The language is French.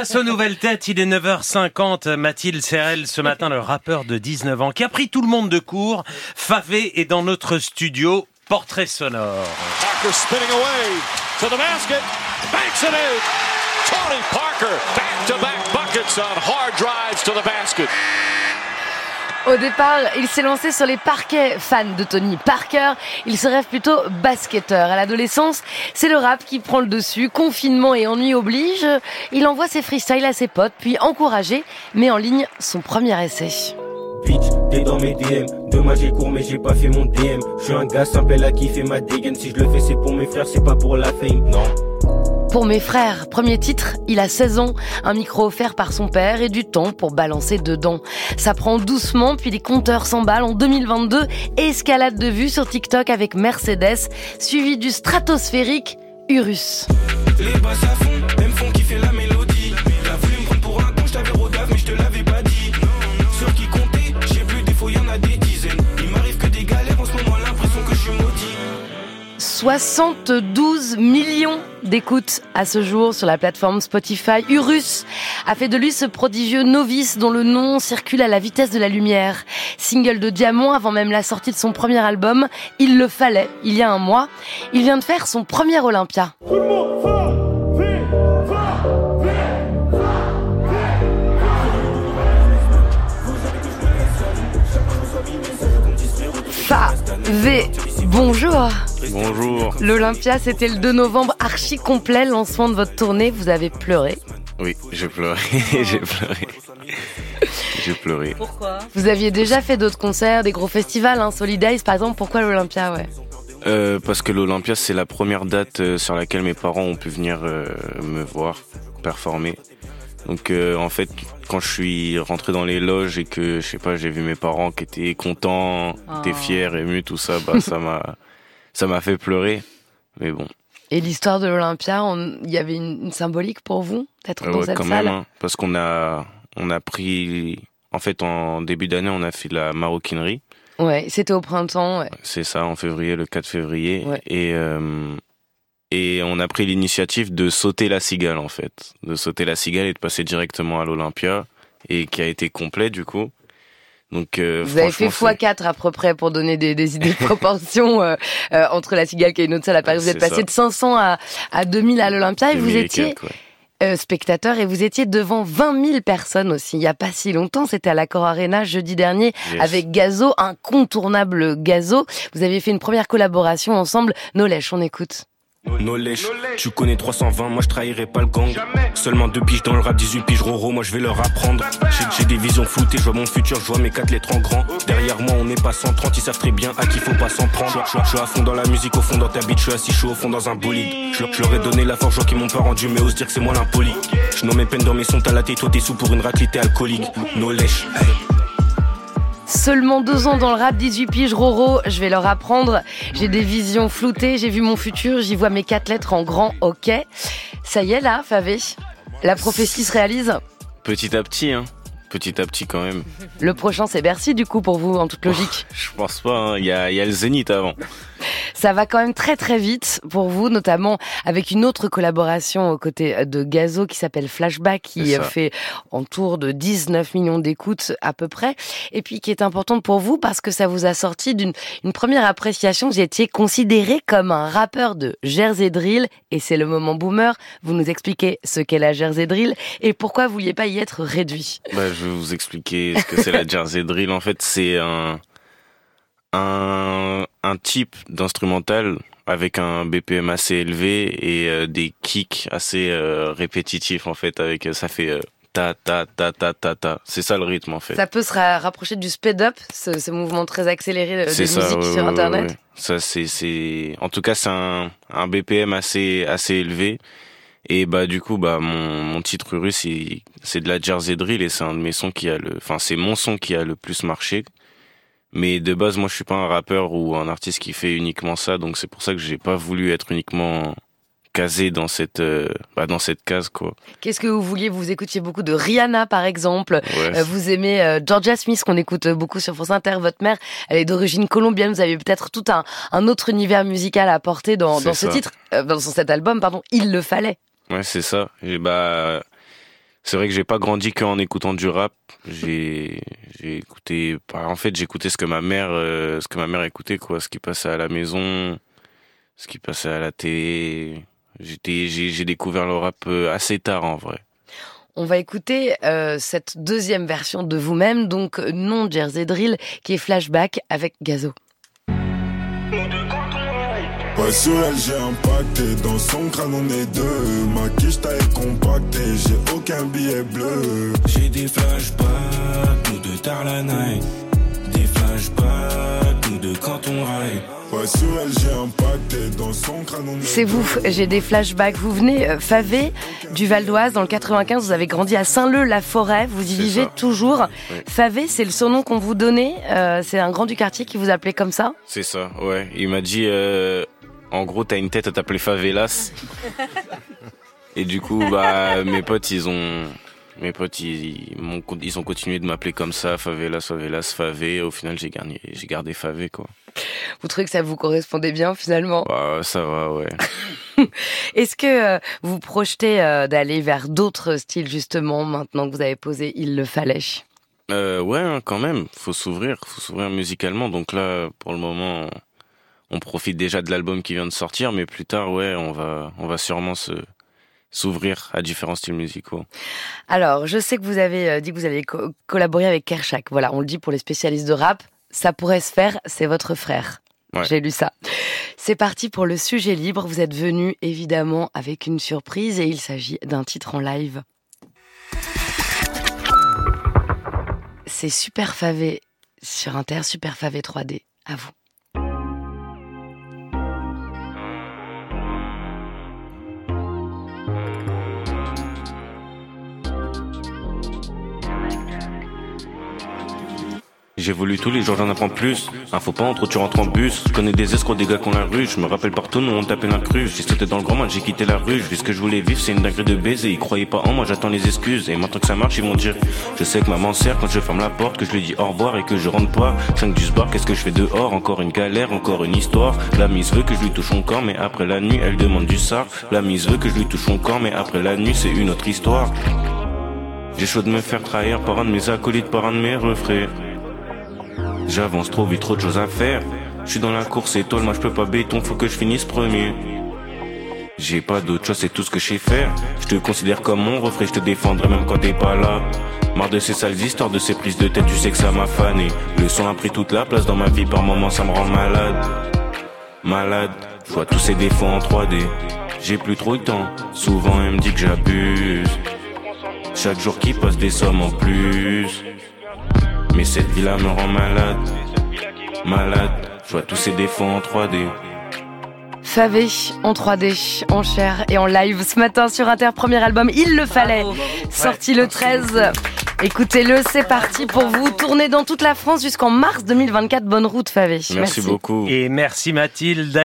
Place aux nouvelles têtes, il est 9h50. Mathilde Serrel, ce matin, le rappeur de 19 ans qui a pris tout le monde de court. Favé est dans notre studio. Portrait sonore. Parker back-to-back buckets on hard drives to the basket. Au départ, il s'est lancé sur les parquets. Fan de Tony Parker, il se rêve plutôt basketteur. À l'adolescence, c'est le rap qui prend le dessus. Confinement et ennui oblige. Il envoie ses freestyles à ses potes, puis encouragé, met en ligne son premier essai. Pour mes frères, premier titre, il a 16 ans, un micro offert par son père et du temps pour balancer dedans. Ça prend doucement, puis les compteurs s'emballent en 2022, escalade de vue sur TikTok avec Mercedes, suivi du stratosphérique Urus. 72 millions d'écoutes à ce jour sur la plateforme Spotify. Urus a fait de lui ce prodigieux novice dont le nom circule à la vitesse de la lumière. Single de diamant avant même la sortie de son premier album, Il le fallait, il y a un mois. Il vient de faire son premier Olympia. Tout le monde, va, bonjour. Bonjour. L'Olympia, c'était le 2 novembre, archi complet, lancement de votre tournée. Vous avez pleuré. Oui, j'ai pleuré, j'ai pleuré. J'ai pleuré. Pourquoi Vous aviez déjà fait d'autres concerts, des gros festivals, hein, Solidays par exemple. Pourquoi l'Olympia, ouais Euh, parce que l'Olympia, c'est la première date euh, sur laquelle mes parents ont pu venir euh, me voir performer. Donc euh, en fait, quand je suis rentré dans les loges et que je sais pas, j'ai vu mes parents qui étaient contents, qui étaient Oh. fiers, émus, tout ça, bah ça m'a ça m'a fait pleurer. Mais bon, Et l'histoire de l'Olympia, il y avait une, une symbolique pour vous d'être Ouais, dans ouais, cette quand salle même, hein, parce qu'on a on a pris en fait en début d'année, on a fait de la maroquinerie. Ouais, c'était au printemps. Ouais. C'est ça, en février, le 4 février. Et, euh, et on a pris l'initiative de sauter la cigale, en fait. De sauter la cigale et de passer directement à l'Olympia. Et qui a été complet, du coup. Donc, euh, Vous avez fait franchement, x4 à peu près pour donner des, des idées de proportion euh, euh, entre la Cigale qui est une autre salle à Paris. Vous êtes passé ça. de 500 à, à 2000 à l'Olympia et vous 2000 et étiez ouais. euh, spectateur et vous étiez devant 20 000 personnes aussi. Il n'y a pas si longtemps, c'était à l'Accor Arena jeudi dernier Yes. avec Gazo, incontournable Gazo. Vous avez fait une première collaboration ensemble. Nolèche, on écoute. No lèche, tu connais 320, moi je trahirai pas le gang. Seulement deux piges dans le rap, 18 piges roro, moi je vais leur apprendre. J'ai- des visions floutées, je vois mon futur, je vois mes quatre lettres en grand. Derrière moi on n'est pas 130, ils savent très bien à qui faut pas s'en prendre. Je suis à fond dans la musique, au fond dans ta bite, je suis assis chaud au fond dans un bolide. Je leur- je leur ai donné la force, je vois qu'ils m'ont pas rendu, mais ose dire que c'est moi l'impoli. Je nomme mes peines dans mes sons, t'as la tête, toi t'es sous pour une raclée, t'es alcoolique. No lèche, hey. Seulement deux ans dans le rap, 18 piges Roro, je vais leur apprendre. J'ai des visions floutées, j'ai vu mon futur, j'y vois mes quatre lettres en grand, ok. Ça y est là, Favé, la prophétie se réalise. Petit à petit, hein. Petit à petit, quand même. Le prochain c'est Bercy du coup pour vous, en toute logique. Je pense pas, hein. Il y a, y a le Zénith avant. Ça va quand même très très vite pour vous, notamment avec une autre collaboration aux côtés de Gazo qui s'appelle Flashback, qui fait en tour de 19 millions d'écoutes à peu près, et puis qui est importante pour vous parce que ça vous a sorti d'une une première appréciation. Vous étiez considéré comme un rappeur de Jersey Drill, et c'est le moment boomer. Vous nous expliquez ce qu'est la Jersey Drill et pourquoi vous vouliez pas y être réduit. Bah, je vais vous expliquer ce que c'est la Jersey Drill. En fait, c'est un, un, un type d'instrumental avec un BPM assez élevé et euh, des kicks assez euh, répétitifs, en fait, avec, ça fait euh, ta, ta, ta, ta, ta, ta. C'est ça le rythme, en fait. Ça peut se ra- rapprocher du speed up, ce, ce mouvement très accéléré de, musique ouais, sur Internet. ouais, ouais. Ça, c'est, c'est, en tout cas, c'est un, un BPM assez, assez élevé. Et bah, du coup, bah, mon, mon titre russe, c'est de la Jersey Drill et c'est un de mes sons qui a le, enfin, c'est mon son qui a le plus marché. Mais de base, moi, je suis pas un rappeur ou un artiste qui fait uniquement ça, donc c'est pour ça que j'ai pas voulu être uniquement casé dans cette, euh, bah, dans cette case, quoi. Qu'est-ce que vous vouliez? Vous écoutiez beaucoup de Rihanna, par exemple. Ouais. Euh, vous aimez euh, Georgia Smith, qu'on écoute beaucoup sur France Inter. Votre mère, elle est d'origine colombienne. Vous avez peut-être tout un, un autre univers musical à apporter dans, ce titre, euh, dans cet album, pardon. Il le fallait. Ouais, c'est ça. Et bah, c'est vrai que j'ai pas grandi qu'en écoutant du rap. J'ai écouté en fait, j'écoutais ce que ma mère euh, ce que ma mère écoutait quoi, ce qui passait à la maison, ce qui passait à la télé. J'étais j'ai découvert le rap euh, assez tard en vrai. On va écouter euh, cette deuxième version de vous-même, donc non Jersey Drill, qui est flashback avec Gazo. Pas sur elle, j'ai impacté. Dans son crâne, on est deux. Ma quiche taille compacté. J'ai aucun billet bleu. J'ai des flashbacks, tout de tard la night. Des flashbacks, tout de quand on ride. C'est vous, j'ai des flashbacks. Vous venez euh, Favé du Val d'Oise dans le 95, vous avez grandi à Saint-Leu-la-Forêt, vous y vivez toujours. Favé, c'est le surnom qu'on vous donnait, euh, c'est un grand du quartier qui vous appelait comme ça C'est ça, ouais. Il m'a dit, euh, en gros, t'as une tête à t'appeler Favelas. Et du coup, bah, mes potes, ils ont, mes potes, ils, ils, ont continué de m'appeler comme ça, Favelas, Favelas, Favé. Au final, j'ai gardé, j'ai gardé Favé, quoi. Vous trouvez que ça vous correspondait bien, finalement? Bah, Ça va, ouais. Est-ce que euh, vous projetez euh, d'aller vers d'autres styles, justement, maintenant que vous avez posé Il le fallait euh, Ouais, hein, quand même. Faut s'ouvrir, faut s'ouvrir musicalement. Donc là, pour le moment, on profite déjà de l'album qui vient de sortir, mais plus tard, ouais, on va, on va sûrement se s'ouvrir à différents styles musicaux. Alors, je sais que vous avez euh, dit que vous allez collaborer avec Kershak. Voilà, on le dit pour les spécialistes de rap. Ça pourrait se faire, c'est votre frère. J'ai lu ça. C'est parti pour le sujet libre. Vous êtes venu évidemment avec une surprise et il s'agit d'un titre en live. C'est Super Favé sur Inter, Super Favé 3D. À vous. J'évolue tous les jours, j'en apprends plus. Un faux pas entre tu rentres en bus. Je connais des escrocs, des gars qu'on la rue. Je me rappelle partout, nous on tapait cru J'ai sauté dans le grand mal, j'ai quitté la rue. Je ce que je voulais vivre, c'est une dinguerie de baiser. Ils croyaient pas en moi, j'attends les excuses. Et maintenant que ça marche, ils vont dire. Je sais que maman sert quand je ferme la porte, que je lui dis au revoir et que je rentre pas. 5 du bar, qu'est-ce que je fais dehors? Encore une galère, encore une histoire. La mise veut que je lui touche son corps, mais après la nuit, elle demande du sar. La mise veut que je lui touche son corps, mais après la nuit, c'est une autre histoire. J'ai chaud de me faire trahir par un de mes acolytes, par un de mes refrains. J'avance trop vite, trop de choses à faire. Je suis dans la course étoile, moi je peux pas béton, faut que je finisse premier. J'ai pas d'autre chose, c'est tout ce que je sais faire. Je te considère comme mon refrain, je te défendrai même quand t'es pas là. Marre de ces sales histoires, de ces prises de tête, tu sais que ça m'a fané. Le son a pris toute la place dans ma vie, par moments ça me rend malade. Malade, je vois tous ces défauts en 3D. J'ai plus trop le temps, souvent elle me dit que j'abuse. Chaque jour qui passe des sommes en plus. Mais cette vie-là me rend malade. Malade, je vois tous ces défauts en 3D. Favé en 3D, en chair et en live ce matin sur Inter, premier album Il le fallait, sorti le 13. Écoutez-le, c'est parti pour vous. Tournez dans toute la France jusqu'en mars 2024. Bonne route, Favé. merci. beaucoup. Et merci Mathilde.